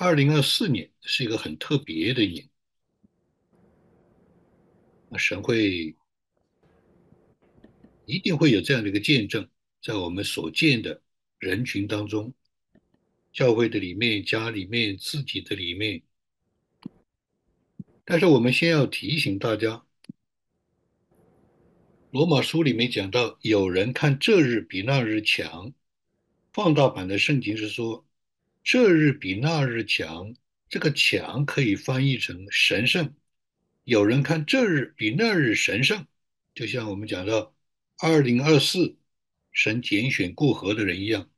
二零二四年是一个很特别的年，那神会一定会有这样的一个见证，在我们所见的人群当中，教会的里面、家里面、自己的里面。但是我们先要提醒大家，《罗马书》里面讲到，有人看这日比那日强，放大版的圣经是说。这日比那日强，这个强可以翻译成神圣。有人看这日比那日神圣，就像我们讲到二零二四神拣选过河的人一样，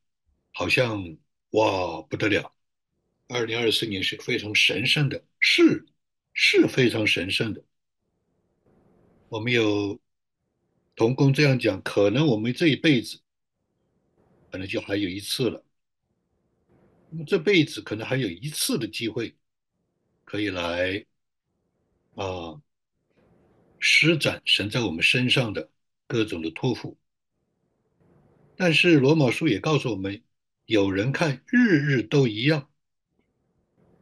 好像哇不得了！二零二四年是非常神圣的，是是非常神圣的。我们有同工这样讲，可能我们这一辈子可能就还有一次了。那么这辈子可能还有一次的机会，可以来啊施展神在我们身上的各种的托付。但是罗马书也告诉我们，有人看日日都一样，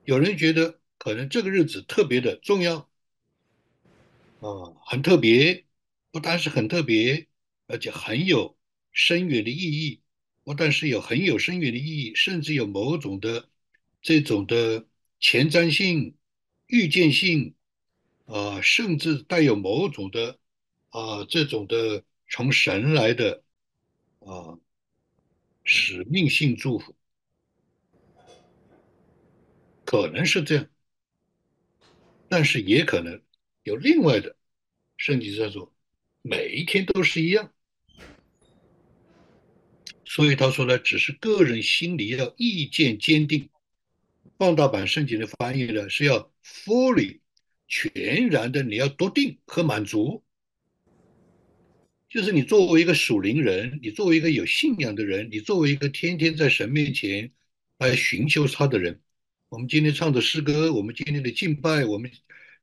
有人觉得可能这个日子特别的重要，啊，很特别，不单是很特别，而且很有深远的意义。不但是有很有深远的意义，甚至有某种的这种的前瞻性、预见性，啊，甚至带有某种的啊这种的从神来的啊使命性祝福，可能是这样，但是也可能有另外的，圣经在说，每一天都是一样。所以他说呢，只是个人心里要意见坚定。放大版圣经的翻译呢，是要 fully 全然的，你要笃定和满足。就是你作为一个属灵人，你作为一个有信仰的人，你作为一个天天在神面前来寻求他的人，我们今天唱的诗歌，我们今天的敬拜，我们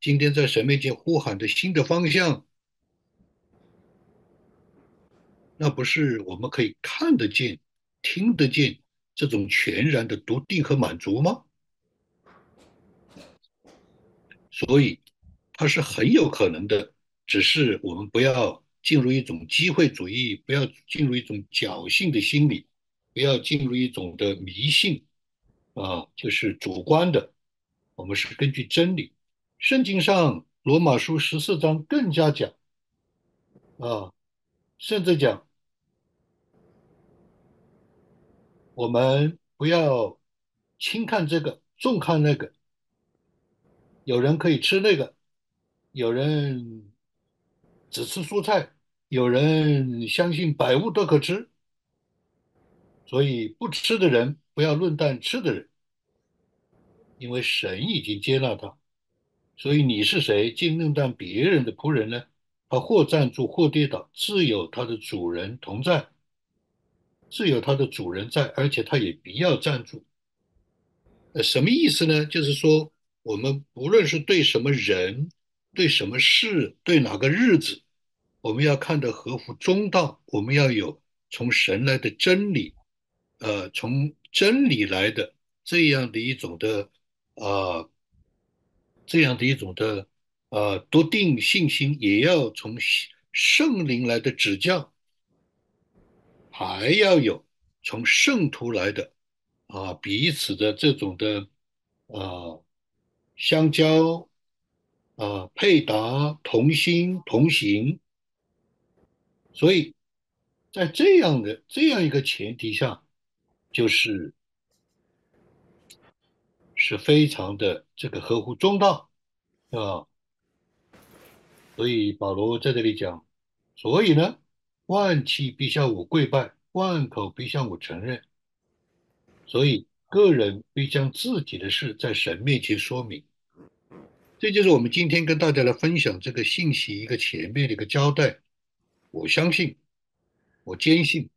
今天在神面前呼喊的新的方向。那不是我们可以看得见、听得见这种全然的笃定和满足吗？所以，它是很有可能的，只是我们不要进入一种机会主义，不要进入一种侥幸的心理，不要进入一种的迷信，啊，就是主观的。我们是根据真理。圣经上罗马书十四章更加讲，啊，甚至讲。我们不要轻看这个，重看那个。有人可以吃那个，有人只吃蔬菜，有人相信百物都可吃。所以不吃的人不要论断吃的人，因为神已经接纳他。所以你是谁，竟论断别人的仆人呢？他或站住，或跌倒，自有他的主人同在。是有它的主人在，而且它也必要站住。呃，什么意思呢？就是说，我们不论是对什么人、对什么事、对哪个日子，我们要看得合乎中道，我们要有从神来的真理，呃，从真理来的这样的一种的啊，这样的一种的啊笃定信心，也要从圣灵来的指教。还要有从圣徒来的啊，彼此的这种的啊相交啊配搭同心同行，所以在这样的这样一个前提下，就是是非常的这个合乎中道啊，所以保罗在这里讲，所以呢。万气必向我跪拜，万口必向我承认。所以，个人必将自己的事在神面前说明。这就是我们今天跟大家来分享这个信息一个前面的一个交代。我相信，我坚信，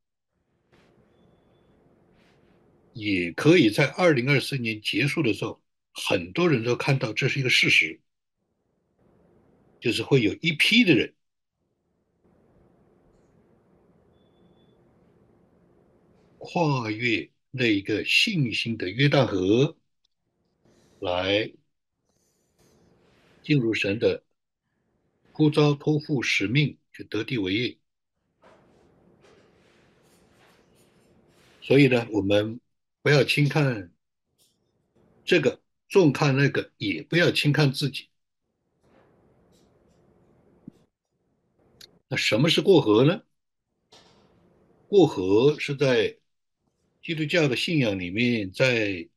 也可以在二零二四年结束的时候，很多人都看到这是一个事实，就是会有一批的人。跨越那一个信心的约旦河，来进入神的呼召、托付、使命，去得地为业。所以呢，我们不要轻看这个，重看那个，也不要轻看自己。那什么是过河呢？过河是在基督教的信仰里面，在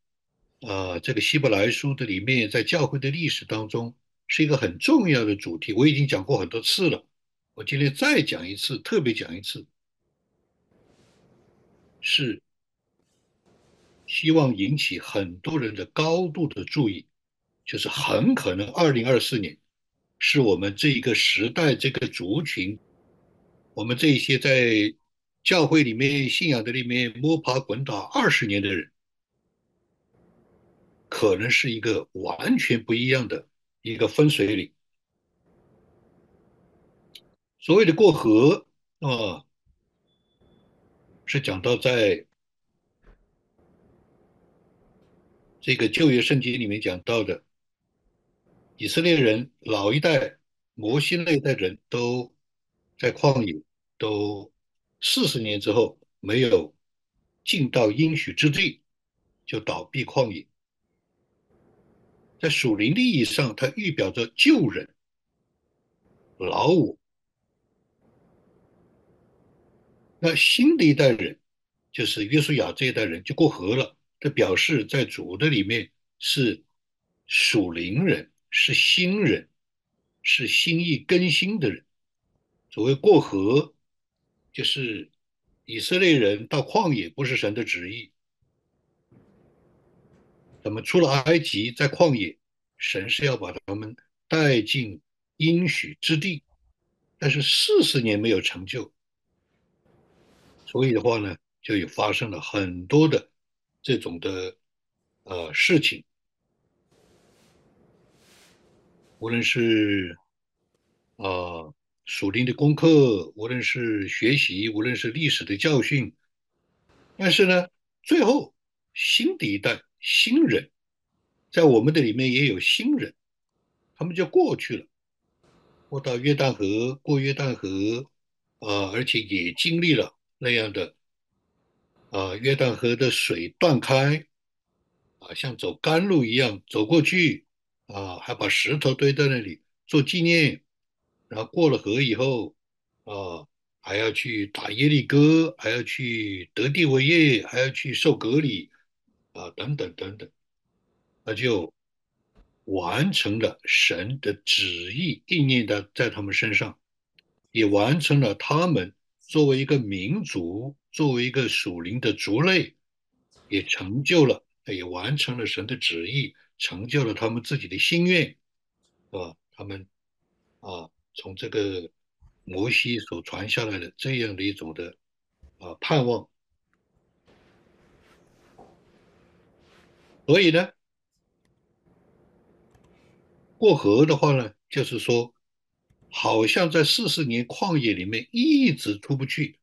啊这个希伯来书的里面，在教会的历史当中，是一个很重要的主题。我已经讲过很多次了，我今天再讲一次，特别讲一次，是希望引起很多人的高度的注意，就是很可能二零二四年。是我们这一个时代、这个族群，我们这一些在教会里面、信仰的里面摸爬滚打二十年的人，可能是一个完全不一样的一个分水岭。所谓的过河啊，是讲到在这个旧约圣经里面讲到的。以色列人老一代、摩西那一代人都在旷野，都四十年之后没有进到应许之地，就倒闭旷野。在属灵利益上，它预表着旧人、老我。那新的一代人，就是约书亚这一代人就过河了，这表示在主的里面是属灵人。是新人，是心意更新的人。所谓过河，就是以色列人到旷野不是神的旨意。他们出了埃及，在旷野，神是要把他们带进应许之地，但是四十年没有成就，所以的话呢，就有发生了很多的这种的呃事情。无论是啊属灵的功课，无论是学习，无论是历史的教训，但是呢，最后新的一代新人，在我们的里面也有新人，他们就过去了，过到约旦河，过约旦河，啊，而且也经历了那样的啊约旦河的水断开，啊，像走甘露一样走过去。啊，还把石头堆在那里做纪念，然后过了河以后，啊，还要去打耶利哥，还要去得地为业，还要去受隔离，啊，等等等等，那就完成了神的旨意，意念的在他们身上，也完成了他们作为一个民族，作为一个属灵的族类，也成就了，也完成了神的旨意。成就了他们自己的心愿，啊，他们啊，从这个摩西所传下来的这样的一种的啊盼望，所以呢，过河的话呢，就是说，好像在四十年旷野里面一直出不去，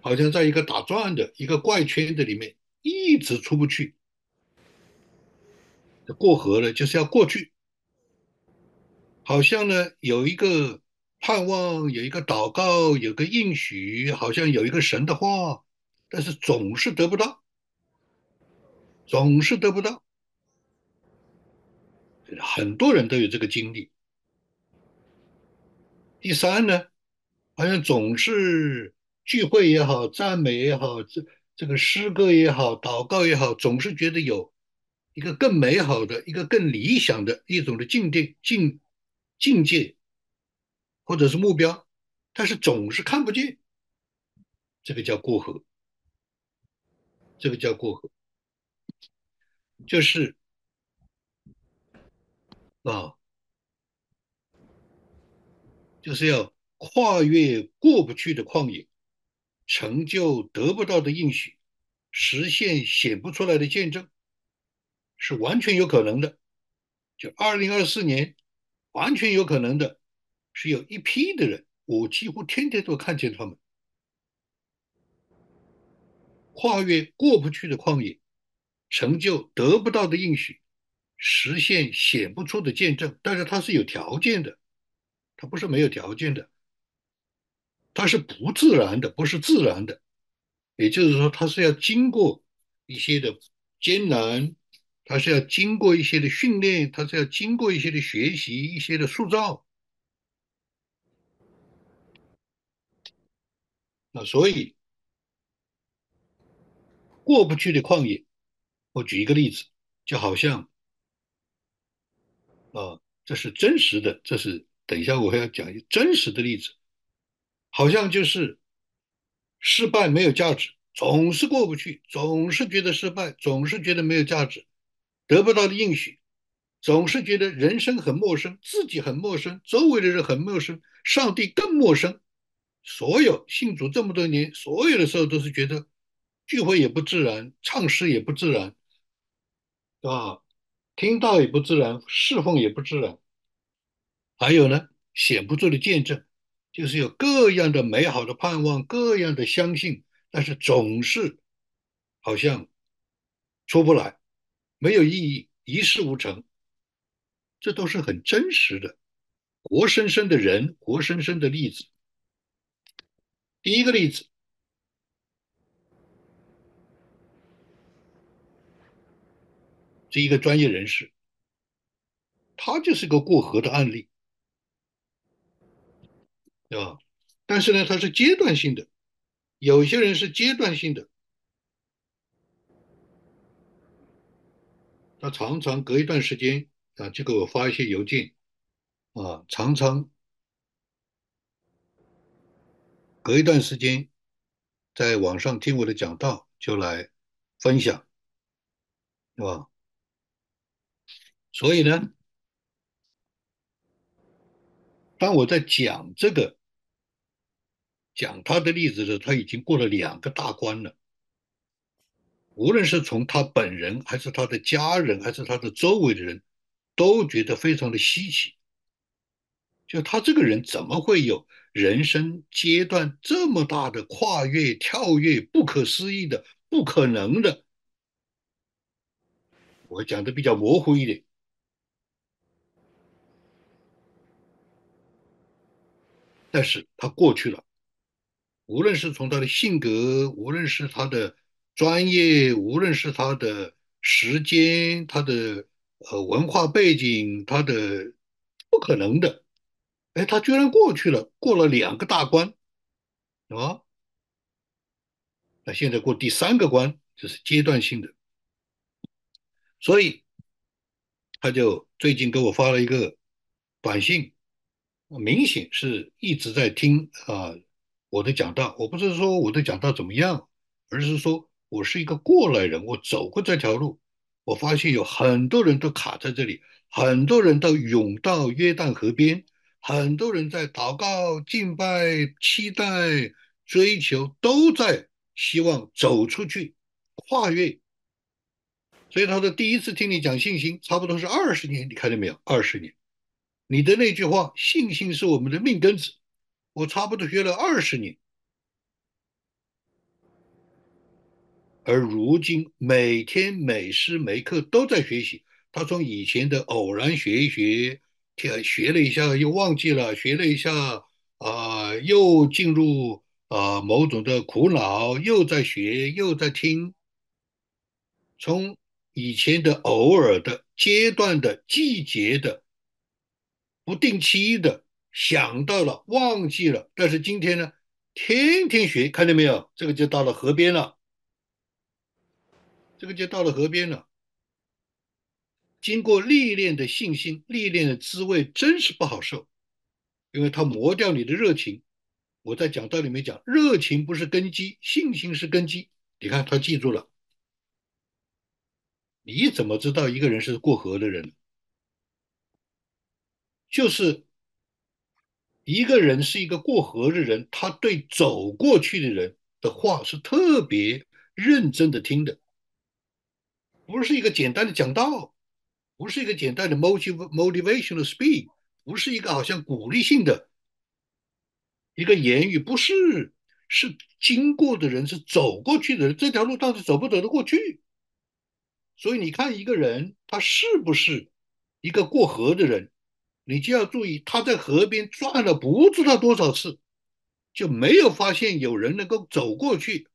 好像在一个打转的一个怪圈的里面一直出不去。过河了，就是要过去。好像呢，有一个盼望，有一个祷告，有个应许，好像有一个神的话，但是总是得不到，总是得不到。很多人都有这个经历。第三呢，好像总是聚会也好，赞美也好，这这个诗歌也好，祷告也好，总是觉得有。一个更美好的、一个更理想的一种的境界、境境界，或者是目标，但是总是看不见，这个叫过河，这个叫过河，就是啊，就是要跨越过不去的旷野，成就得不到的应许，实现显不出来的见证。是完全有可能的，就二零二四年，完全有可能的，是有一批的人，我几乎天天都看见他们跨越过不去的旷野，成就得不到的应许，实现显不出的见证，但是它是有条件的，它不是没有条件的，它是不自然的，不是自然的。也就是说，它是要经过一些的艰难，它是要经过一些的训练，它是要经过一些的学习，一些的塑造。那所以过不去的旷野，我举一个例子，就好像啊，这是真实的，这是等一下我还要讲一个真实的例子，好像就是失败没有价值，总是过不去，总是觉得失败，总是觉得没有价值，得不到的应许，总是觉得人生很陌生，自己很陌生，周围的人很陌生，上帝更陌生。所有信主这么多年，所有的时候都是觉得聚会也不自然，唱诗也不自然，对吧？听到也不自然，侍奉也不自然。还有呢，显不住的见证，就是有各样的美好的盼望，各样的相信，但是总是好像出不来，没有意义，一事无成。这都是很真实的，活生生的人，活生生的例子。第一个例子，是一个专业人士，他就是个过河的案例，对吧？但是呢，他是阶段性的，有些人是阶段性的，他常常隔一段时间啊，就给我发一些邮件，啊，常常。隔一段时间，在网上听我的讲道，就来分享，是吧？所以呢，当我在讲这个讲他的例子的时候，他已经过了两个大关了。无论是从他本人，还是他的家人，还是他的周围的人，都觉得非常的稀奇。就他这个人怎么会有人生阶段这么大的跨越、跳跃、不可思议的、不可能的？我讲的比较模糊一点，但是他过去了。无论是从他的性格，无论是他的专业，无论是他的时间、他的呃文化背景，他的不可能的。哎，他居然过去了，过了两个大关，啊，那现在过第三个关，这是阶段性的，所以他就最近给我发了一个短信，明显是一直在听啊我的讲道。我不是说我的讲道怎么样，而是说我是一个过来人，我走过这条路，我发现有很多人都卡在这里，很多人都涌到约旦河边。很多人在祷告、敬拜、期待、追求，都在希望走出去、跨越。所以他说：“第一次听你讲信心，差不多是二十年，你看见没有？二十年，你的那句话‘信心是我们的命根子’，我差不多学了二十年，而如今每天每时每刻都在学习。他从以前的偶然学一学。”学学了一下，又忘记了；学了一下，啊，又进入啊某种的苦恼，又在学，又在听。从以前的偶尔的阶段的季节的不定期的想到了，忘记了。但是今天呢，天天学，看见没有？这个就到了河边了，这个就到了河边了。经过历练的信心，历练的滋味真是不好受，因为它磨掉你的热情。我在讲道里面讲，热情不是根基，信心是根基。你看他记住了，你怎么知道一个人是过河的人？就是一个人是一个过河的人，他对走过去的人的话是特别认真的听的，不是一个简单的讲道。不是一个简单的 motiv motivational speak，不是一个好像鼓励性的一个言语，不是，是经过的人，是走过去的人，这条路到底走不走得过去？所以你看一个人他是不是一个过河的人，你就要注意他在河边转了不知道多少次，就没有发现有人能够走过去。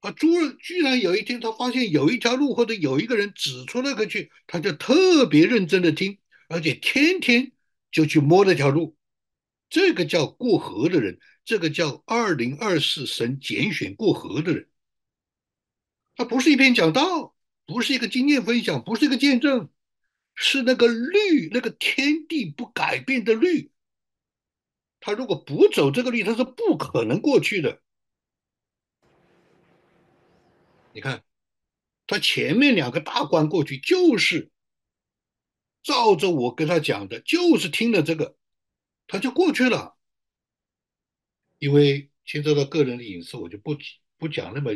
啊，猪居然有一天他发现有一条路或者有一个人指出那个去，他就特别认真的听，而且天天就去摸那条路。这个叫过河的人，这个叫二零二四神拣选过河的人。他不是一篇讲道，不是一个经验分享，不是一个见证，是那个律，那个天地不改变的律。他如果不走这个律，他是不可能过去的。你看，他前面两个大关过去，就是照着我跟他讲的，就是听了这个，他就过去了。因为牵涉到个人的隐私，我就不不讲那么。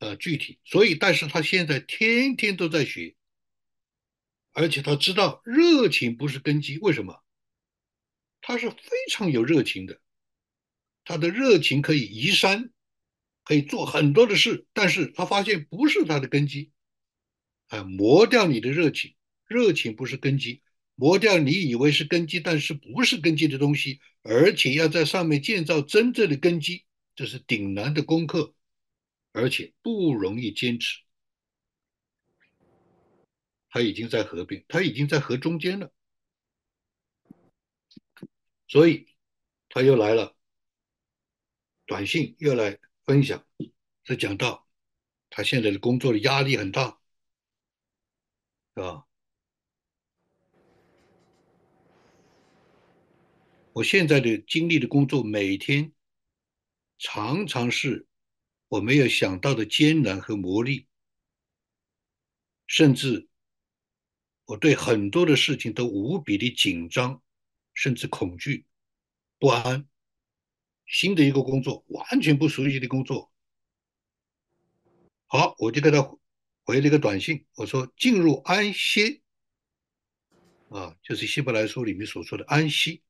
呃，具体，所以，但是他现在天天都在学，而且他知道热情不是根基。为什么？他是非常有热情的，他的热情可以移山，可以做很多的事，但是他发现不是他的根基。啊，磨掉你的热情，热情不是根基，磨掉你以为是根基，但是不是根基的东西，而且要在上面建造真正的根基，这是顶难的功课。而且不容易坚持。他已经在河边，他已经在河中间了，所以他又来了，短信又来分享，是讲到他现在的工作的压力很大，是吧？我现在的经历的工作，每天常常是。我没有想到的艰难和磨砺，甚至我对很多的事情都无比的紧张，甚至恐惧、不安。新的一个工作，完全不熟悉的工作。好，我就给他回了一个短信，我说进入安歇，啊，就是希伯来书里面所说的安息。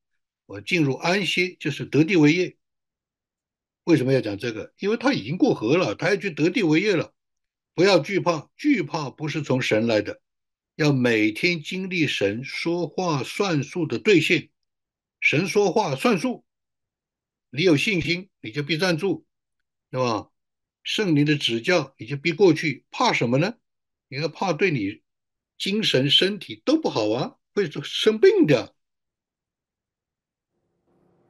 我进入安息，就是得地为业。为什么要讲这个？因为他已经过河了，他要去得地为业了。不要惧怕，惧怕不是从神来的。要每天经历神说话算数的兑现。神说话算数，你有信心，你就必站住，对吧？圣灵的指教，你就必过去。怕什么呢？你要怕对你精神、身体都不好啊，会生病的。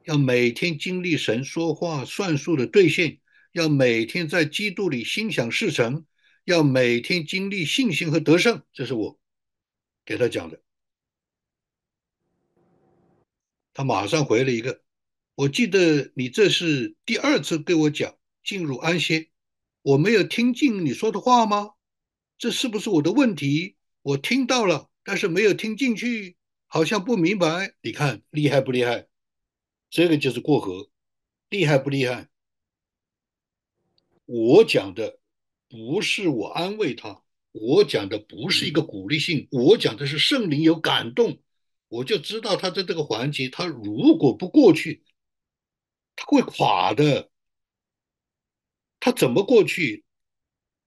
要每天经历神说话算数的兑现，要每天在基督里心想事成，要每天经历信心和得胜。这是我给他讲的。他马上回了一个：“我记得你这是第二次跟我讲进入安歇，我没有听进你说的话吗？这是不是我的问题？我听到了，但是没有听进去，好像不明白。你看厉害不厉害？”这个就是过河，厉害不厉害？我讲的不是我安慰他，我讲的不是一个鼓励性，我讲的是圣灵有感动，我就知道他在这个环节，他如果不过去，他会垮的。他怎么过去？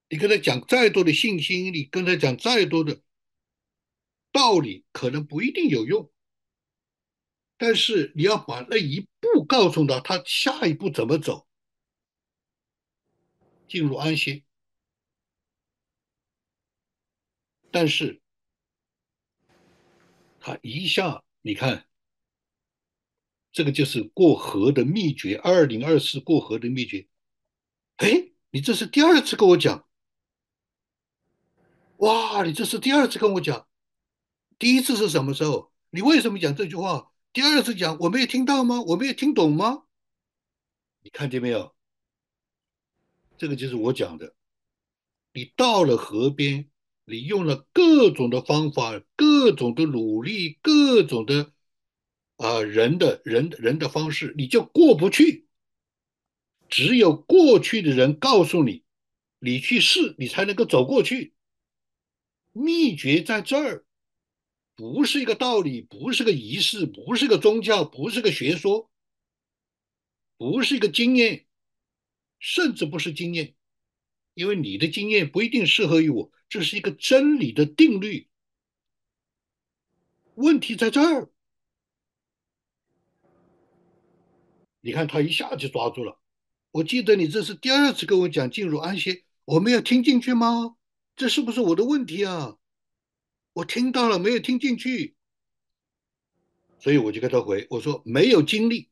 你跟他讲再多的信心，你跟他讲再多的道理，可能不一定有用。但是你要把那一步告诉他，他下一步怎么走，进入安心。但是他一下，你看，这个就是过河的秘诀。二零二四过河的秘诀。哎，你这是第二次跟我讲，哇，你这是第二次跟我讲，第一次是什么时候？你为什么讲这句话？第二次讲，我没有听到吗？我没有听懂吗？你看见没有？这个就是我讲的。你到了河边，你用了各种的方法、各种的努力、各种的啊人的人人的方式，你就过不去。只有过去的人告诉你，你去试，你才能够走过去。秘诀在这儿。不是一个道理，不是个仪式，不是个宗教，不是个学说，不是一个经验，甚至不是经验，因为你的经验不一定适合于我，这是一个真理的定律。问题在这儿，你看他一下就抓住了。我记得你这是第二次跟我讲进入安歇，我没有听进去吗？这是不是我的问题啊？我听到了，没有听进去，所以我就跟他回我说没有经历，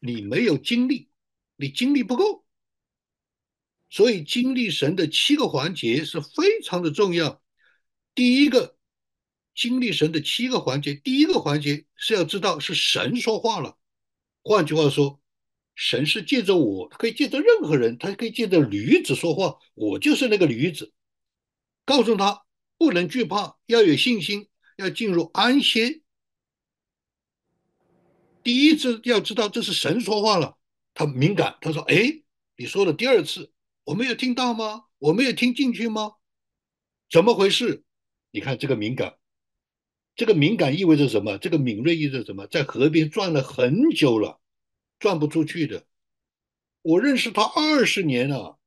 你没有经历，你经历不够。所以经历神的七个环节是非常的重要。第一个，经历神的七个环节，第一个环节是要知道是神说话了。换句话说，神是借着我，可以借着任何人，他可以借着驴子说话，我就是那个驴子，告诉他不能惧怕，要有信心，要进入安歇。第一次要知道这是神说话了，他敏感，他说：“哎，你说了第二次。”我没有听到吗？我没有听进去吗？怎么回事？你看这个敏感，这个敏感意味着什么？这个敏锐意味着什么？在河边转了很久了，转不出去的。我认识他二十年了，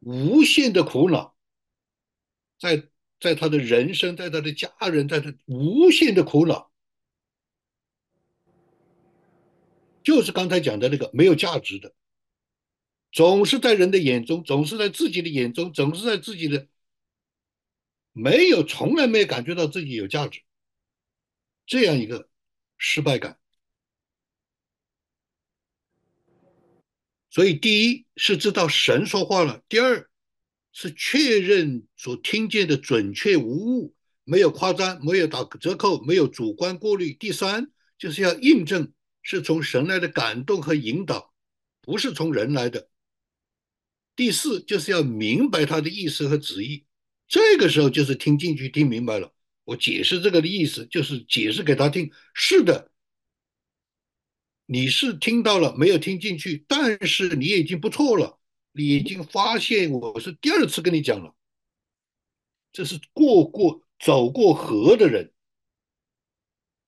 无限的苦恼，在在他的人生，在他的家人，在他无限的苦恼，就是刚才讲的那个没有价值的。总是在人的眼中，总是在自己的眼中，总是在自己的没有，从来没有感觉到自己有价值，这样一个失败感。所以，第一是知道神说话了；第二是确认所听见的准确无误，没有夸张，没有打折扣，没有主观过滤；第三就是要印证是从神来的感动和引导，不是从人来的。第四就是要明白他的意思和旨意，这个时候就是听进去、听明白了。我解释这个的意思，就是解释给他听。是的，你是听到了，没有听进去，但是你已经不错了，你已经发现我是第二次跟你讲了。这是过过走过河的人，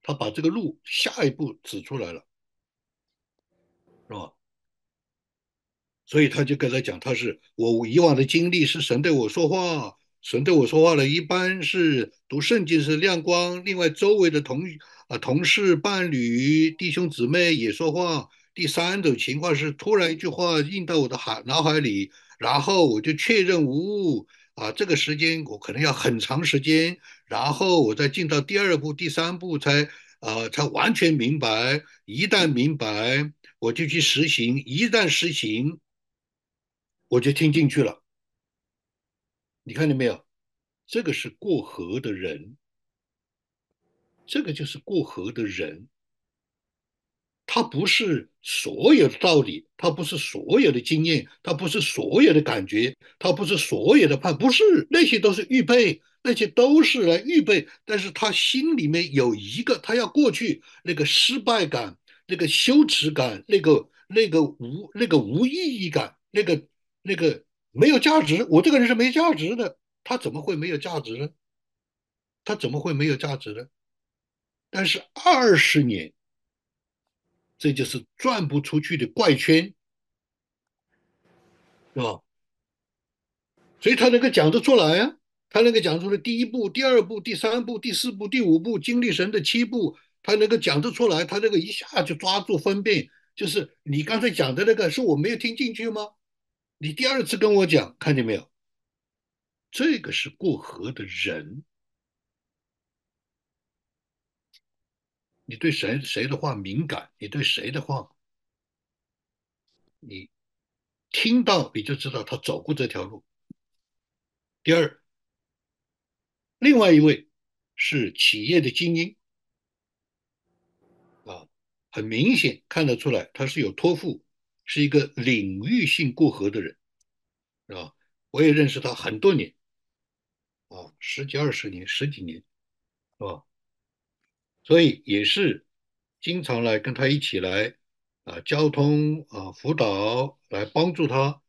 他把这个路下一步指出来了，是吧？所以他就跟他讲，他是我以往的经历是神对我说话，神对我说话了。一般是读圣经是亮光，另外周围的同啊同事、伴侣、弟兄姊妹也说话。第三种情况是突然一句话印到我的海脑海里，然后我就确认无误啊。这个时间我可能要很长时间，然后我再进到第二步、第三步才呃才完全明白。一旦明白，我就去实行。一旦实行。我就听进去了，你看见没有？这个是过河的人，这个就是过河的人。他不是所有的道理，他不是所有的经验，他不是所有的感觉，他不是所有的判，不是那些都是预备，那些都是来预备。但是他心里面有一个，他要过去那个失败感，那个羞耻感，那个那个无那个无意义感，那个。那个没有价值，我这个人是没价值的，他怎么会没有价值呢？他怎么会没有价值呢？但是二十年，这就是转不出去的怪圈，是吧？所以他能够讲得出来啊，他能够讲出来第一步、第二步、第三步、第四步、第五步，经历神的七步，他能够讲得出来，他那个一下就抓住分辨，就是你刚才讲的那个，是我没有听进去吗？你第二次跟我讲，看见没有？这个是过河的人。你对谁谁的话敏感，你对谁的话，你听到你就知道他走过这条路。第二，另外一位是企业的精英，啊，很明显看得出来，他是有托付。是一个领域性过河的人，是吧？我也认识他很多年，啊，十几二十年，十几年，是吧？所以也是经常来跟他一起来啊，交通啊，辅导，来帮助他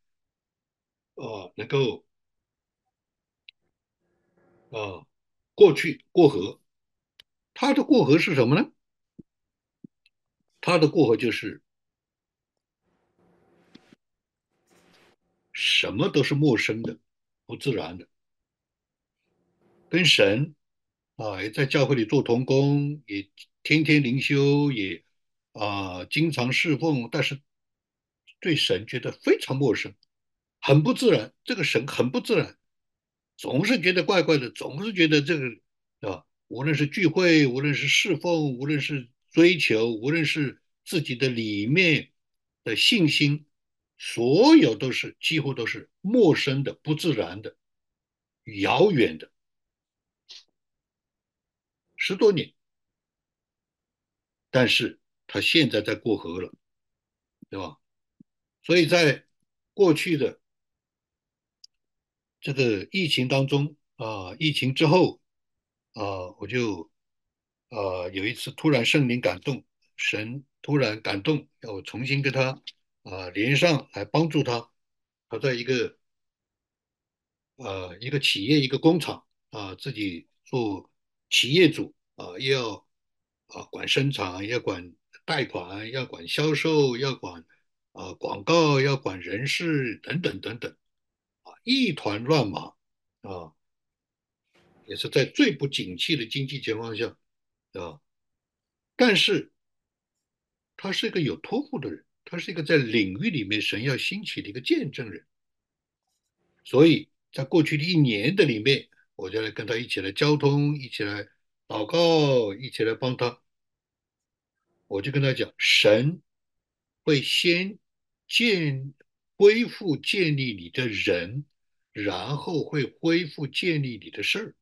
啊，能够啊过去过河。他的过河是什么呢？他的过河就是。什么都是陌生的、不自然的，跟神啊也在教会里做童工，也天天灵修，也啊经常侍奉，但是对神觉得非常陌生，很不自然。这个神很不自然，总是觉得怪怪的，总是觉得这个啊，无论是聚会，无论是侍奉，无论是追求，无论是自己的里面的信心，所有都是几乎都是陌生的、不自然的、遥远的。十多年，但是他现在在过河了，对吧？所以在过去的这个疫情当中啊，疫情之后啊，我就啊有一次突然圣灵感动，神突然感动，要我重新跟他啊连上来帮助他。他在一个呃一个企业一个工厂啊，自己做企业主啊，又要啊管生产，要管贷款，要管销售，要管啊广告，要管人事等等等等啊，一团乱麻啊，也是在最不景气的经济情况下啊，但是他是一个有托付的人，他是一个在领域里面神要兴起的一个见证人，所以在过去的一年的里面，我就来跟他一起来交通，一起来祷告，一起来帮他。我就跟他讲，神会先建恢复建立你的人，然后会恢复建立你的事儿。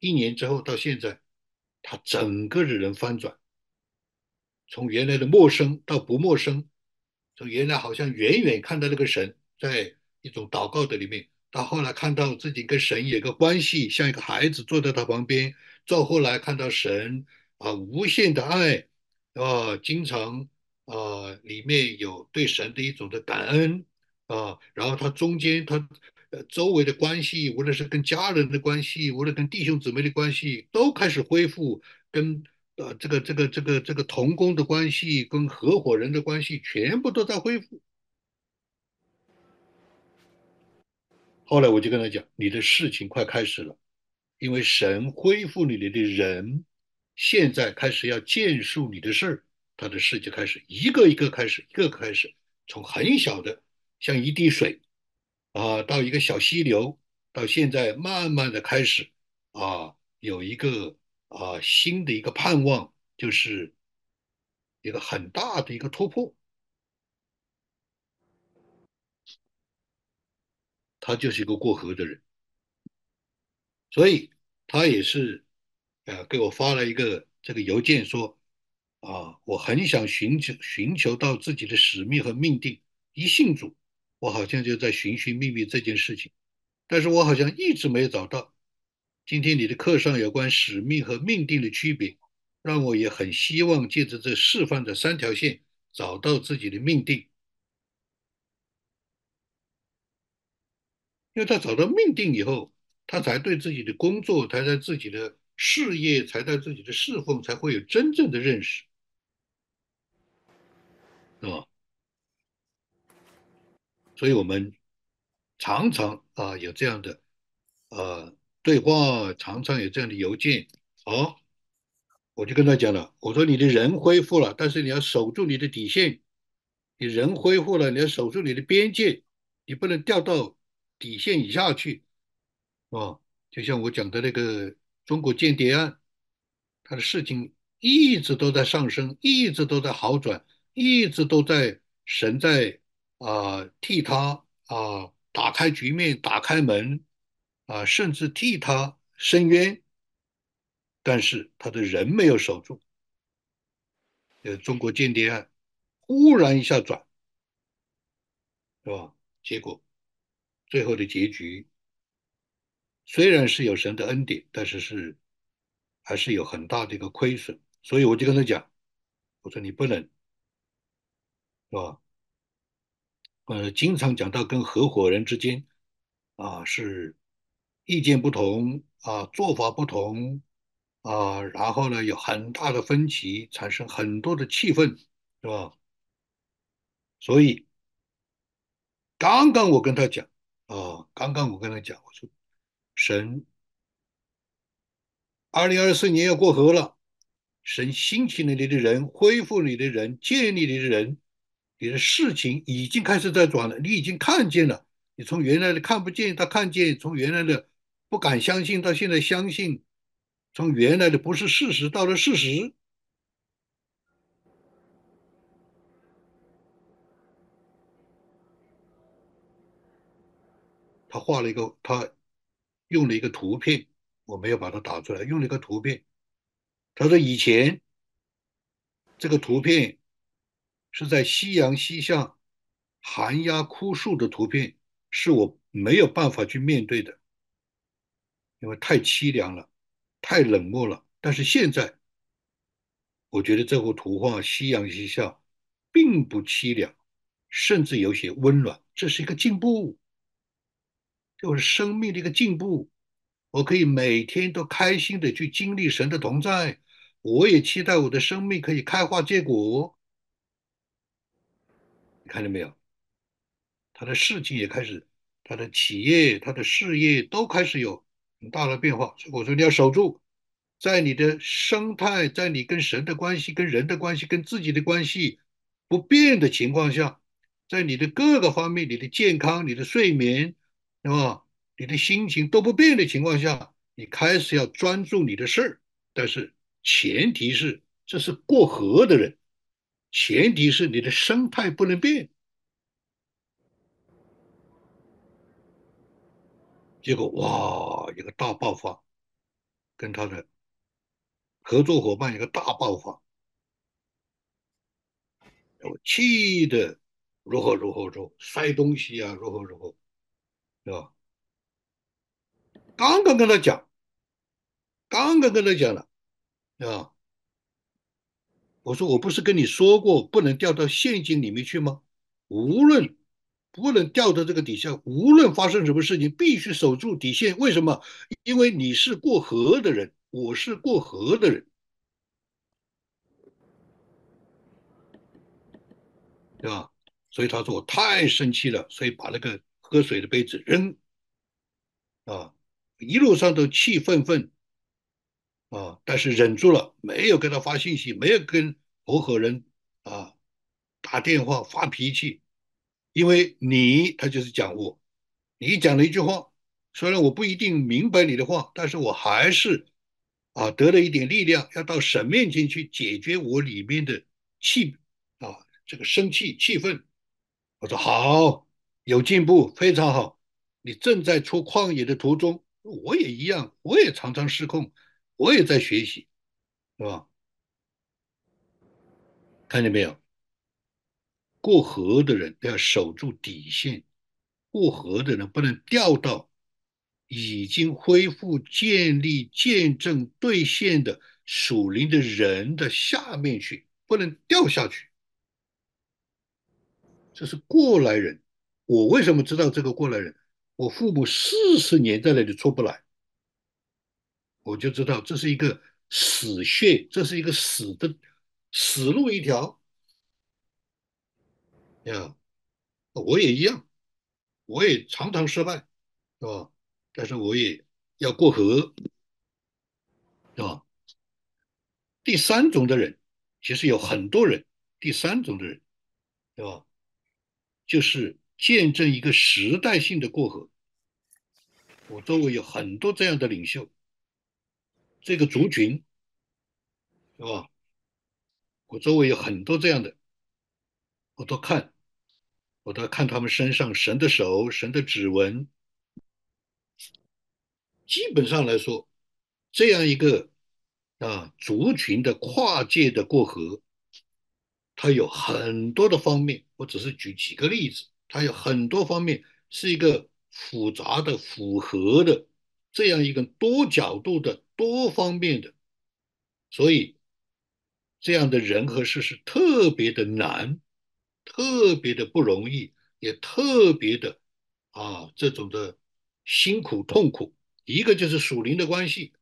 一年之后到现在，他整个的人翻转，从原来的陌生到不陌生，从原来好像远远看到那个神，在一种祷告的里面，到后来看到自己跟神有个关系，像一个孩子坐在他旁边，到后来看到神啊无限的爱。啊，经常啊，里面有对神的一种的感恩啊，然后他中间他呃周围的关系，无论是跟家人的关系，无论跟弟兄姊妹的关系，都开始恢复，跟呃这个这个这个这个同工的关系，跟合伙人的关系，全部都在恢复。后来我就跟他讲，你的事情快开始了，因为神恢复你的人。现在开始要建树你的事儿，他的事就开始一个一个开始，一个开始，从很小的像一滴水啊，到一个小溪流，到现在慢慢的开始啊，有一个啊新的一个盼望，就是一个很大的一个突破。他就是一个过河的人，所以他也是。呃，给我发了一个这个邮件说，啊，我很想寻求寻求到自己的使命和命定。一信主，我好像就在寻寻觅觅这件事情，但是我好像一直没有找到。今天你的课上有关使命和命定的区别，让我也很希望借着这示范的三条线，找到自己的命定。因为他找到命定以后，他才对自己的工作，才在自己的。事业才在自己的侍奉才会有真正的认识，是吧？所以我们常常啊有这样的呃对话，常常有这样的邮件。好，我就跟他讲了，我说你的人恢复了，但是你要守住你的底线。你人恢复了，你要守住你的边界，你不能掉到底线以下去，啊，就像我讲的那个。中国间谍案，他的事情一直都在上升，一直都在好转，一直都在神在啊替他啊打开局面、打开门啊，甚至替他伸冤，但是他的人没有守住。呃，中国间谍案忽然一下转，是吧？结果最后的结局。虽然是有神的恩典，但是是还是有很大的一个亏损，所以我就跟他讲，我说你不能，是吧？呃，经常讲到跟合伙人之间啊是意见不同啊，做法不同啊，然后呢有很大的分歧，产生很多的气氛，是吧？所以刚刚我跟他讲啊，刚刚我跟他讲，我说神，二零二四年要过河了，神兴起了你的人，恢复你的人，建立你的人，你的事情已经开始在转了，你已经看见了，你从原来的看不见他看见，从原来的不敢相信到现在相信，从原来的不是事实到了事实。他画了一个，他用了一个图片，我没有把它打出来，用了一个图片。他说以前这个图片是在夕阳西下、寒鸦枯树的图片，是我没有办法去面对的，因为太凄凉了，太冷漠了。但是现在，我觉得这幅图画夕阳西下并不凄凉，甚至有些温暖，这是一个进步。就是生命的一个进步，我可以每天都开心的去经历神的同在，我也期待我的生命可以开花结果。你看见没有？他的事情也开始，他的企业、他的事业都开始有很大的变化。所以我说你要守住，在你的生态，在你跟神的关系、跟人的关系、跟自己的关系不变的情况下，在你的各个方面，你的健康、你的睡眠。那么你的心情都不变的情况下，你开始要专注你的事儿，但是前提是这是过河的人，前提是你的生态不能变。结果哇，一个大爆发，跟他的合作伙伴一个大爆发，我气的如何如何如何，摔东西啊，如何如何。对吧？刚刚跟他讲，刚刚跟他讲了，啊，我说我不是跟你说过不能掉到陷阱里面去吗？无论不能掉到这个底下，无论发生什么事情，必须守住底线。为什么？因为你是过河的人，我是过河的人，对吧？所以他说我太生气了，所以把那个。喝水的杯子扔，啊，一路上都气愤愤，啊，但是忍住了，没有跟他发信息，没有跟合伙人啊打电话发脾气，因为你他就是讲我，你讲了一句话，虽然我不一定明白你的话，但是我还是啊得了一点力量，要到神面前去解决我里面的气啊这个生气气愤，我说好。有进步，非常好。你正在出旷野的途中，我也一样，我也常常失控，我也在学习，是吧？看见没有？过河的人要守住底线，过河的人不能掉到已经恢复、建立、见证、兑现的属灵的人的下面去，不能掉下去。这是过来人。我为什么知道这个过来人？我父母四十年在那里出不来，我就知道这是一个死穴，这是一个死的死路一条。呀，我也一样，我也常常失败，是吧？但是我也要过河，是吧？第三种的人，其实有很多人。第三种的人，对吧？就是。见证一个时代性的过河，我周围有很多这样的领袖，这个族群，是吧？我周围有很多这样的，我都看，我都看他们身上神的手、神的指纹。基本上来说，这样一个啊族群的跨界的过河，它有很多的方面，我只是举几个例子。它有很多方面，是一个复杂的、复合的这样一个多角度的、多方面的，所以这样的人和事是特别的难，特别的不容易，也特别的啊这种的辛苦痛苦。一个就是属灵的关系，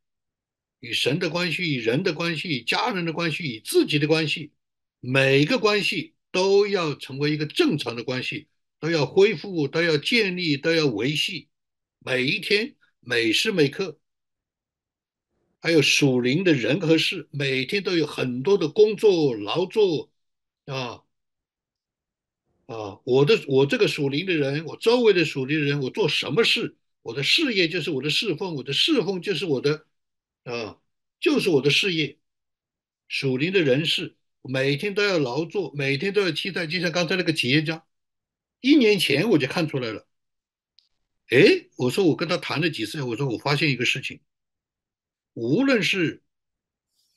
与神的关系、与人的关系、与家人的关系、与自己的关系，每个关系都要成为一个正常的关系。都要恢复，都要建立，都要维系，每一天每时每刻。还有属灵的人和事，每天都有很多的工作劳作啊啊！我的我这个属灵的人，我周围的属灵的人，我做什么事，我的事业就是我的侍奉，我的侍奉就是我的啊，就是我的事业。属灵的人士每天都要劳作，每天都要期待，就像刚才那个企业家，一年前我就看出来了。哎，我说我跟他谈了几次，我说我发现一个事情。无论是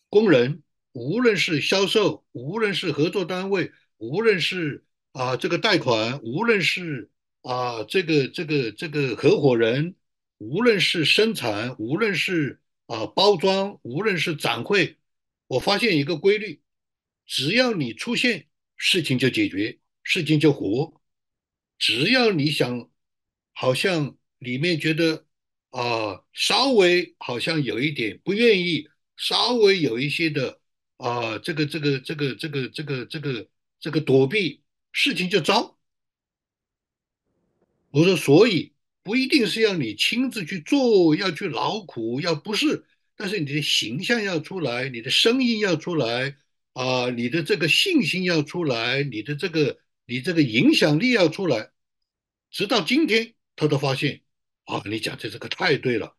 工人，无论是销售，无论是合作单位，无论是啊这个贷款，无论是啊这个这个这个合伙人，无论是生产，无论是啊包装，无论是展会，我发现一个规律：只要你出现，事情就解决，事情就活；只要你想，好像里面觉得。啊，稍微好像有一点不愿意，稍微有一些的啊，这个这个这个这个这个这个这个躲避，事情就糟。我说，所以不一定是要你亲自去做，要去劳苦，要不是，但是你的形象要出来，你的声音要出来啊，你的这个信心要出来，你的这个你这个影响力要出来。直到今天，他都发现。啊，你讲的这个太对了。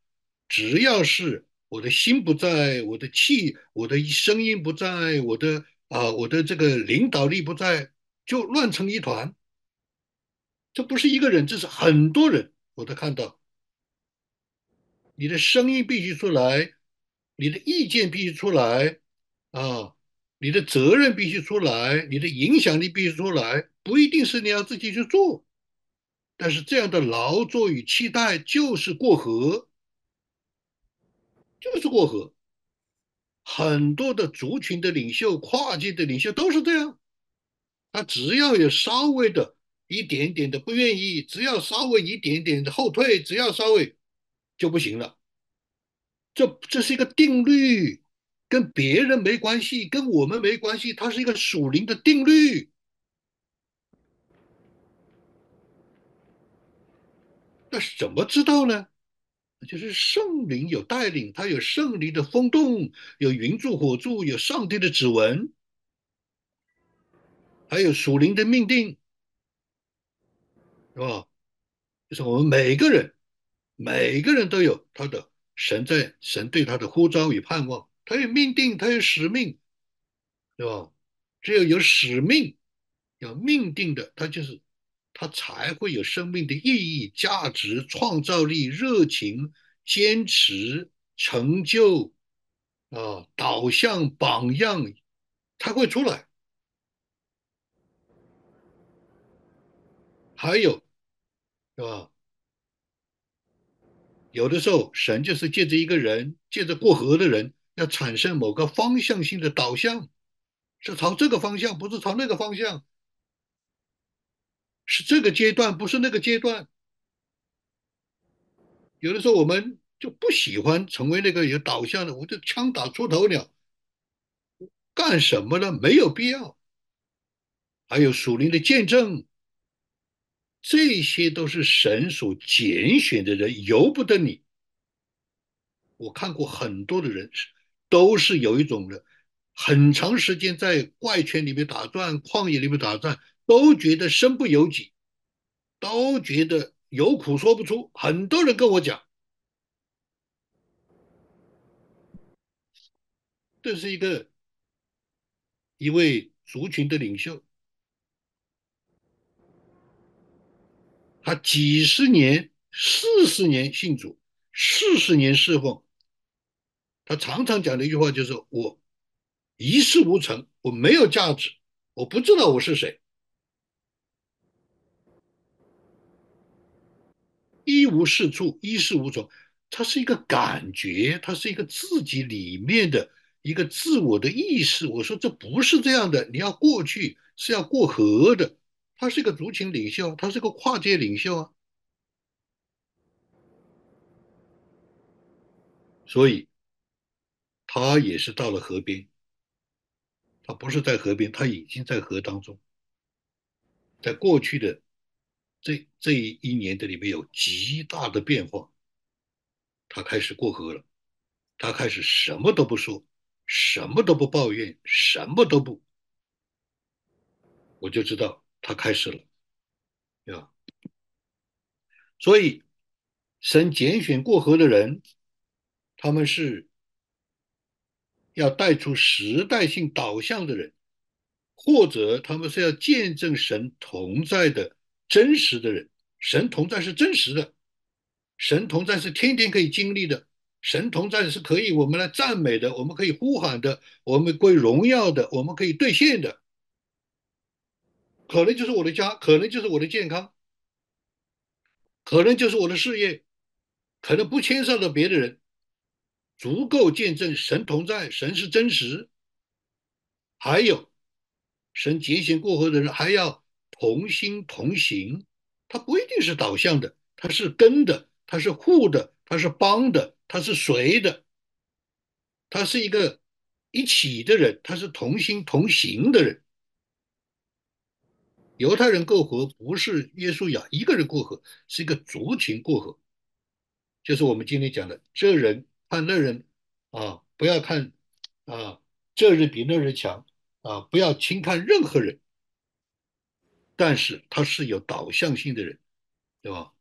只要是我的心不在，我的气，我的声音不在，我的啊，我的这个领导力不在，就乱成一团。这不是一个人，这是很多人。我都看到，你的声音必须出来，你的意见必须出来啊，你的责任必须出来，你的影响力必须出来，不一定是你要自己去做。但是这样的劳作与期待就是过河，就是过河。很多的族群的领袖、跨界的领袖都是这样。他只要有稍微的一点点的不愿意，只要稍微一点点的后退，只要稍微就不行了。这这是一个定律，跟别人没关系，跟我们没关系，它是一个属灵的定律。那怎么知道呢？就是圣灵有带领，他有圣灵的风动，有云柱火柱，有上帝的指纹，还有属灵的命定，是吧？就是我们每个人，每个人都有他的神在神对他的呼召与盼望，他有命定，他有使命，对吧？只有有使命、有命定的，他就是。他才会有生命的意义、价值、创造力、热情、坚持、成就啊，导向、榜样才会出来。还有，是吧？有的时候，神就是借着一个人，借着过河的人，要产生某个方向性的导向，是朝这个方向，不是朝那个方向。是这个阶段，不是那个阶段。有的时候我们就不喜欢成为那个有导向的，我就枪打出头鸟，干什么呢？没有必要。还有属灵的见证，这些都是神所拣选的人，由不得你。我看过很多的人，都是有一种的，很长时间在怪圈里面打转，旷野里面打转。都觉得身不由己，都觉得有苦说不出。很多人跟我讲，这是一个一位族群的领袖，他几十年、四十年信主，四十年侍奉，他常常讲的一句话就是：“我一事无成，我没有价值，我不知道我是谁。”一无是处，一事无成，它是一个感觉，它是一个自己里面的一个自我的意识。我说这不是这样的，你要过去是要过河的。他是一个族群领袖，他是个跨界领袖啊，所以他也是到了河边。他不是在河边，他已经在河当中，在过去的这这一年的里面有极大的变化，他开始过河了，他开始什么都不说，什么都不抱怨，什么都不，我就知道他开始了，呀，所以神拣选过河的人，他们是要带出时代性导向的人，或者他们是要见证神同在的真实的人。神同在是真实的，神同在是天天可以经历的，神同在是可以我们来赞美的，我们可以呼喊的，我们归荣耀的，我们可以兑现的。可能就是我的家，可能就是我的健康，可能就是我的事业，可能不牵涉到别的人。足够见证神同在，神是真实。还有，神节选过河的人还要同心同行，他不一定是导向的，他是跟的，他是护的，他是帮的，他是随的，他是一个一起的人，他是同心同行的人。犹太人过河不是约书亚一个人过河，是一个族群过河，就是我们今天讲的这人。看那人啊，不要看啊，这日比那日强啊，不要轻看任何人。但是他是有导向性的人，对吧？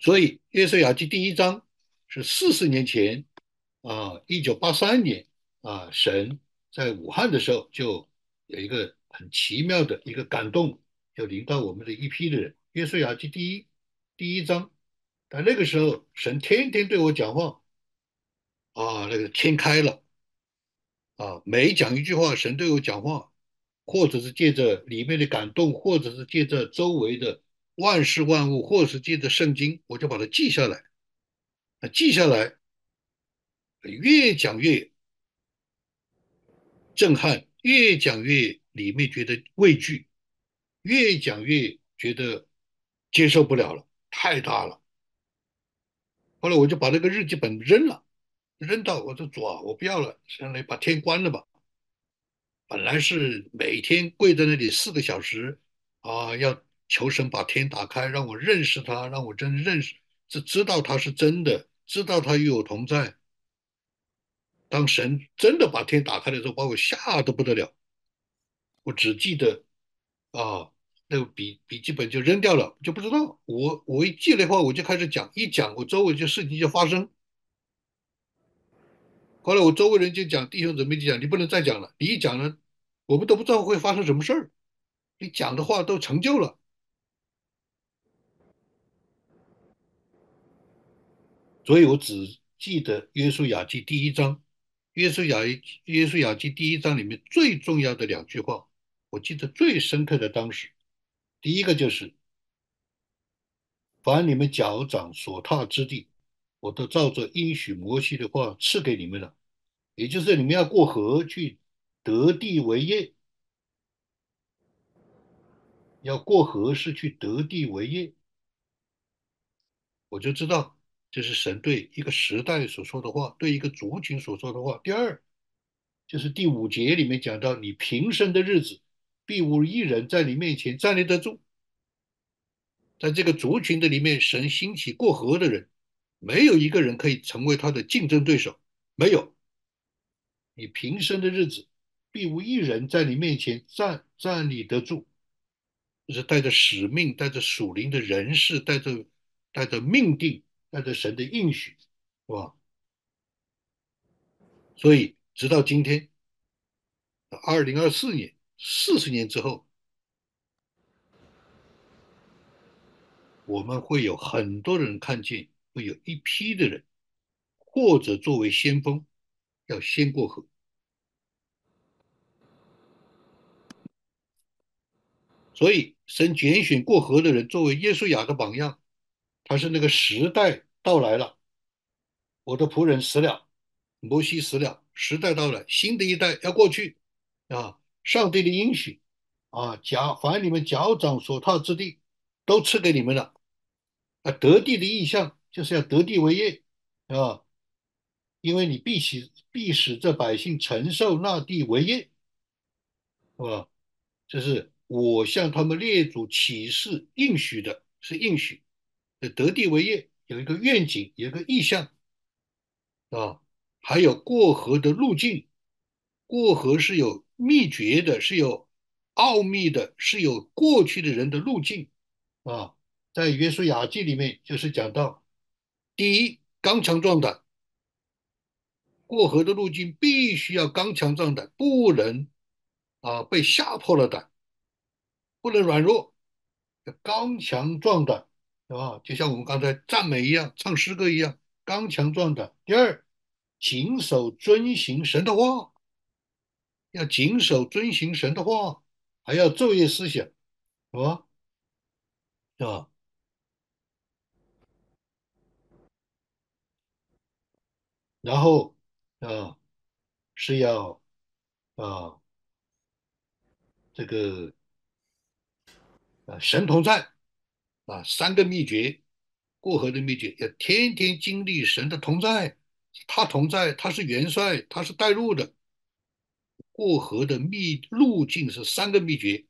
所以《约瑟亚记》第一章是四十年前啊，一九八三年啊，神在武汉的时候就有一个很奇妙的一个感动，就临到我们的一批的人。《约瑟亚记》第一第一章。但那个时候，神天天对我讲话，啊，那个天开了，啊，每讲一句话，神对我讲话，或者是借着里面的感动，或者是借着周围的万事万物，或是借着圣经，我就把它记下来。那记下来，越讲越震撼，越讲越里面觉得畏惧，越讲越觉得接受不了了，太大了。后来我就把那个日记本扔了，扔到我说主啊，我不要了，将来把天关了吧。本来是每天跪在那里四个小时啊，要求神把天打开，让我认识他，让我真认识，知知道他是真的，知道他与我同在。当神真的把天打开的时候，把我吓得不得了。我只记得啊。那个笔笔记本就扔掉了，就不知道。我我一记的话，我就开始讲，一讲我周围就事情就发生。后来我周围人就讲，弟兄姊妹就讲，你不能再讲了，你一讲了，我们都不知道会发生什么事儿。你讲的话都成就了，所以我只记得约书亚记第一章，约书亚约书亚记第一章里面最重要的两句话，我记得最深刻的当时。第一个就是，凡你们脚掌所踏之地，我都照着应许摩西的话赐给你们了。也就是你们要过河去得地为业，要过河是去得地为业。我就知道这是神对一个时代所说的话，对一个族群所说的话。第二，就是第五节里面讲到，你平生的日子。必无一人在你面前站立得住，在这个族群的里面，神兴起过河的人，没有一个人可以成为他的竞争对手。没有，你平生的日子，必无一人在你面前站站立得住，就是带着使命，带着属灵的人士，带着带着命定，带着神的应许，是吧？所以，直到今天，二零二四年。四十年之后，我们会有很多人看见，会有一批的人，或者作为先锋，要先过河。所以，神拣选过河的人作为耶稣雅的榜样，他是那个时代到来了，我的仆人死了，摩西死了，时代到了，新的一代要过去啊。上帝的应许啊，脚凡你们脚掌所踏之地，都赐给你们了。啊，得地的意象就是要得地为业，啊，因为你必使必使这百姓承受那地为业，是吧？这是我向他们列祖起誓应许的是应许，得地为业有一个愿景，有一个意向啊，还有过河的路径，过河是有秘诀的，是有奥秘的，是有过去的人的路径啊。在约书亚记里面就是讲到，第一刚强壮胆，过河的路径必须要刚强壮胆，不能啊被吓破了胆。不能软弱，要刚强壮胆，对吧？就像我们刚才赞美一样，唱诗歌一样，刚强壮胆。第二，谨守遵行神的话，要谨守遵行神的话，还要昼夜思想，是吧？是吧？然后啊，是要啊，这个啊，神同在。啊，三个秘诀，过河的秘诀，要天天经历神的同在，他同在，他是元帅，他是带路的。过河的秘路径是三个秘诀，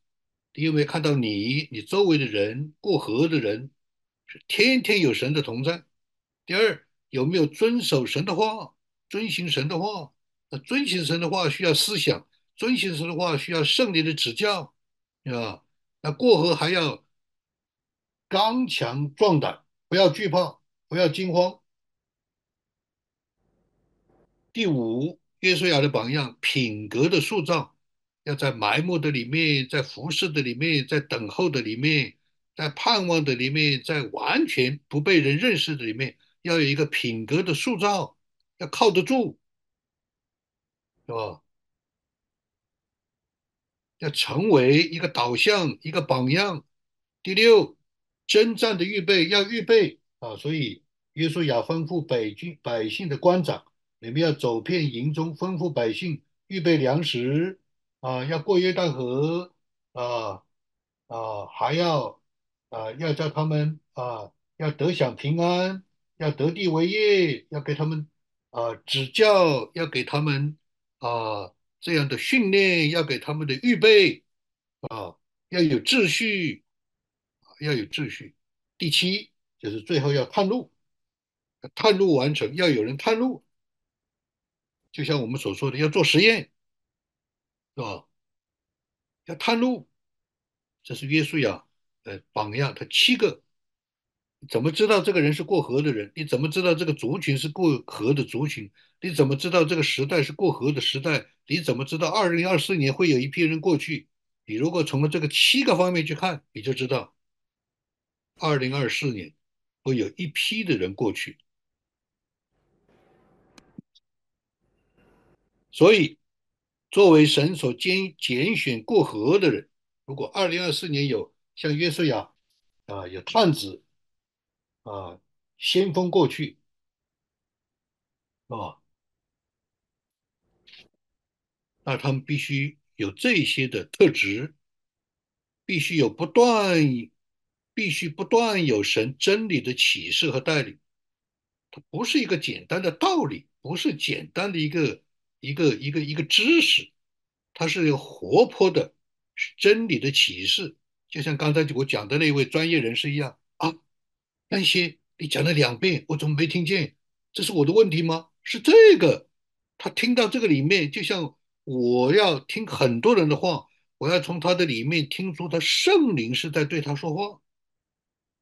你有没有看到你，你周围的人，过河的人，是天天有神的同在？第二，有没有遵守神的话，遵行神的话？那遵行神的话需要思想，遵行神的话需要圣灵的指教，啊，那过河还要。刚强壮胆，不要惧怕，不要惊慌。第五，约书亚的榜样，品格的塑造，要在埋没的里面，在服侍的里面，在等候的里面，在盼望的里面，在完全不被人认识的里面，要有一个品格的塑造，要靠得住，是吧？要成为一个导向，一个榜样。第六。征战的预备要预备啊，所以约书亚吩咐北军百姓的官长，你们要走遍营中，吩咐百姓预备粮食啊，要过约旦河啊啊，还要啊要叫他们啊要得享平安，要得地为业，要给他们啊指教，要给他们啊这样的训练，要给他们的预备啊，要有秩序。要有秩序。第七就是最后要探路，探路完成要有人探路，就像我们所说的要做实验，是吧？要探路，这是约书亚呃榜样。他七个，怎么知道这个人是过河的人？你怎么知道这个族群是过河的族群？你怎么知道这个时代是过河的时代？你怎么知道二零二四年会有一批人过去？你如果从这个七个方面去看，你就知道。二零二四年会有一批的人过去，所以作为神所拣拣选过河的人，如果二零二四年有像约瑟亚啊，有探子啊，先锋过去啊，那他们必须有这些的特质，必须有不断。必须不断有神真理的启示和带领，它不是一个简单的道理，不是简单的一个一个一个一个知识，它是有活泼的真理的启示。就像刚才我讲的那位专业人士一样啊，那些你讲了两遍，我怎么没听见？这是我的问题吗？是这个，他听到这个里面，就像我要听很多人的话，我要从他的里面听出他圣灵是在对他说话。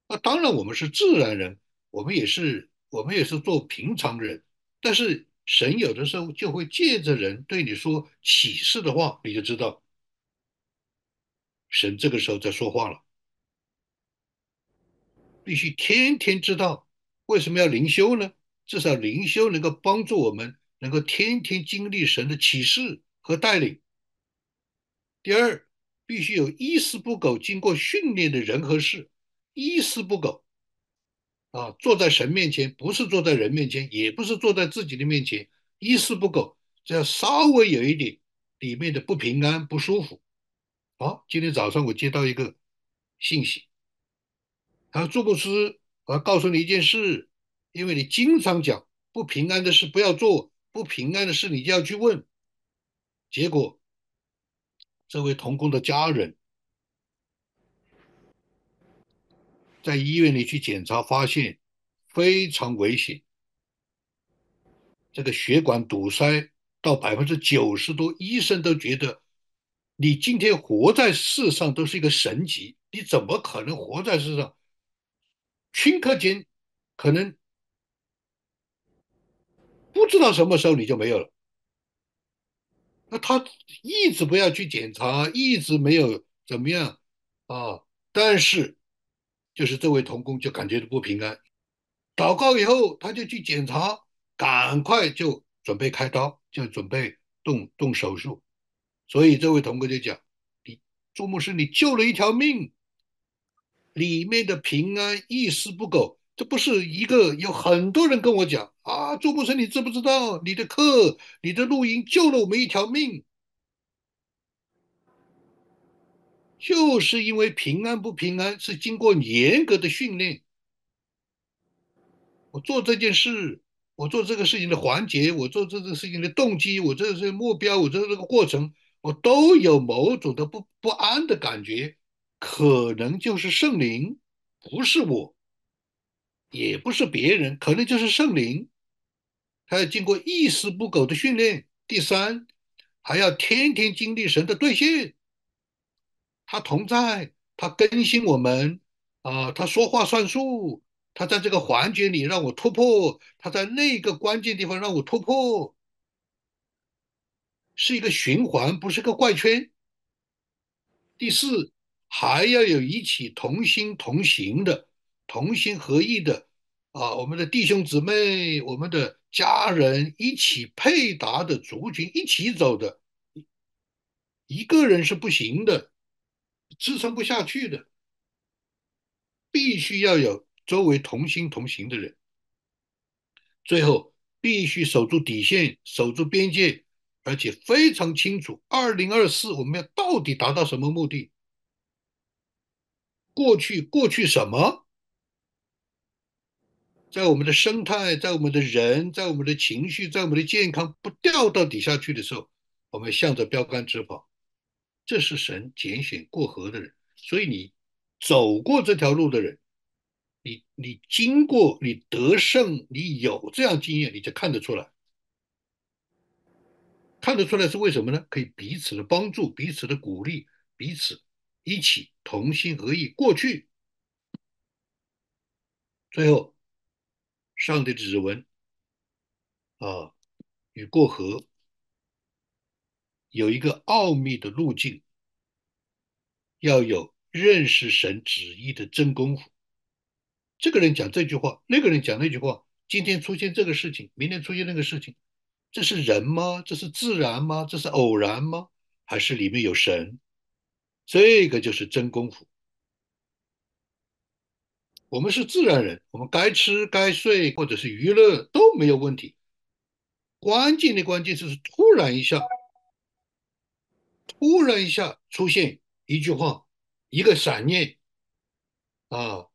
那当然，我们是自然人，我们也是，我们也是做平常人。但是神有的时候就会借着人对你说启示的话，你就知道神这个时候在说话了。必须天天知道为什么要灵修呢？至少灵修能够帮助我们，能够天天经历神的启示和带领。第二，必须有一丝不苟、经过训练的人和事。一丝不苟啊！坐在神面前，不是坐在人面前，也不是坐在自己的面前，一丝不苟。只要稍微有一点里面的不平安、不舒服，好，今天早上我接到一个信息，他说：“朱牧师，我要告诉你一件事，因为你经常讲不平安的事不要做，不平安的事你就要去问。结果，这位同工的家人在医院里去检查，发现非常危险，这个血管堵塞到百分之九十多，医生都觉得你今天活在世上都是一个神级，你怎么可能活在世上？顷刻间，可能不知道什么时候你就没有了。那他一直不要去检查，一直没有怎么样啊，但是就是这位童工就感觉到不平安，祷告以后他就去检查，赶快就准备开刀，就准备动动手术。所以这位童工就讲：“你朱牧师，你救了一条命，里面的平安一丝不苟。”这不是一个，有很多人跟我讲啊，朱牧师，你知不知道你的课、你的录音救了我们一条命？就是因为平安不平安是经过严格的训练。我做这件事，我做这个事情的环节，我做这个事情的动机，我这些目标，我这这个过程，我都有某种的不不安的感觉，可能就是圣灵，不是我。也不是别人，可能就是圣灵，他要经过一丝不苟的训练。第三，还要天天经历神的兑现，他同在，他更新我们，啊，他说话算数，他在这个环节里让我突破，他在那个关键地方让我突破，是一个循环，不是个怪圈。第四，还要有一起同心同行的。同心合意的啊，我们的弟兄姊妹、我们的家人一起配搭的族群，一起走的，一个人是不行的，支撑不下去的，必须要有周围同心同行的人。最后，必须守住底线，守住边界，而且非常清楚，二零二四我们要到底达到什么目的？过去过去什么？在我们的生态，在我们的人，在我们的情绪，在我们的健康不掉到底下去的时候，我们向着标杆直跑。这是神拣选过河的人，所以你走过这条路的人，你你经过，你得胜，你有这样经验，你就看得出来。看得出来是为什么呢？可以彼此的帮助，彼此的鼓励，彼此一起同心合意过去，最后。上帝的指纹啊，与过河有一个奥秘的路径，要有认识神旨意的真功夫。这个人讲这句话，那个人讲那句话，今天出现这个事情，明天出现那个事情，这是人吗？这是自然吗？这是偶然吗？还是里面有神？这个就是真功夫。我们是自然人，我们该吃该睡或者是娱乐都没有问题。关键的关键就是突然一下，突然一下出现一句话，一个闪念，啊，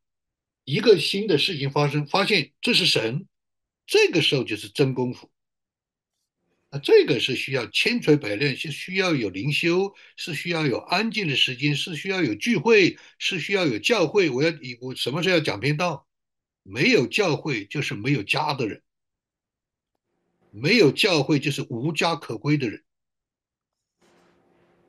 一个新的事情发生，发现这是神，这个时候就是真功夫。那这个是需要千锤百炼，是需要有灵修，是需要有安静的时间，是需要有聚会，是需要有教会。我要我什么时候要讲篇道？没有教会就是没有家的人，没有教会就是无家可归的人。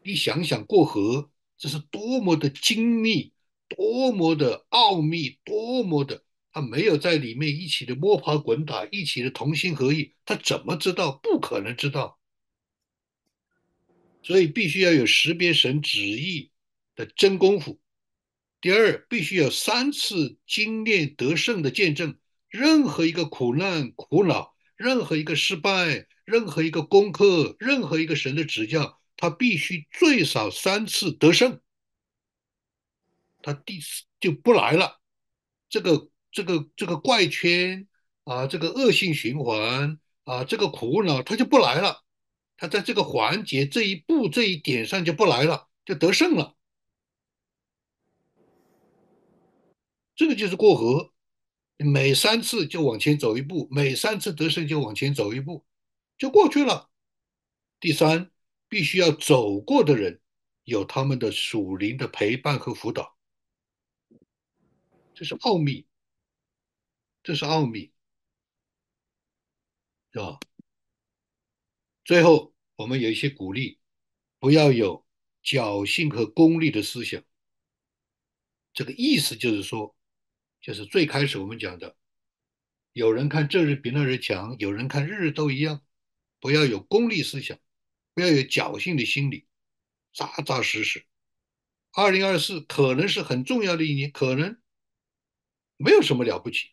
你想想过河，这是多么的精密，多么的奥秘，多么的。他没有在里面一起的摸爬滚打，一起的同心合意，他怎么知道？不可能知道。所以必须要有识别神旨意的真功夫。第二，必须有三次经验得胜的见证。任何一个苦难、苦恼，任何一个失败，任何一个功课，任何一个神的指教，他必须最少三次得胜，他第四就不来了。这个。这个这个怪圈啊，这个恶性循环啊，这个苦恼他就不来了，他在这个环节这一步这一点上就不来了，就得胜了。这个就是过河，每三次就往前走一步，每三次得胜就往前走一步，就过去了。第三，必须要走过的人有他们的属灵的陪伴和辅导。这是奥秘，这是奥秘，是吧？最后，我们有一些鼓励，不要有侥幸和功利的思想。这个意思就是说，就是最开始我们讲的，有人看这日比那日强，有人看日日都一样，不要有功利思想，不要有侥幸的心理，扎扎实实。二零二四可能是很重要的一年，可能没有什么了不起。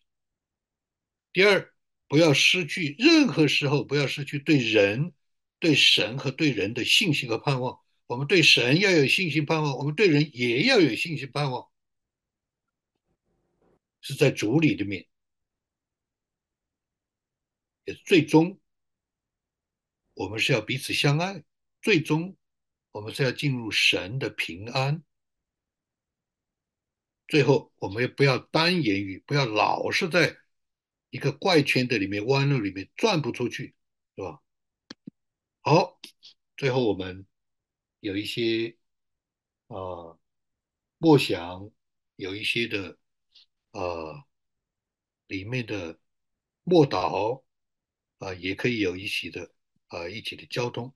第二，不要失去任何时候，不要失去对人、对神和对人的信心和盼望。我们对神要有信心盼望，我们对人也要有信心盼望。是在主里的面，也最终我们是要彼此相爱，最终我们是要进入神的平安。最后，我们也不要单言语，不要老是在一个怪圈的里面、弯路里面转不出去，是吧？好，最后我们有一些啊默想，有一些的。呃，里面的默祷啊，也可以有一起的呃，一起的交通。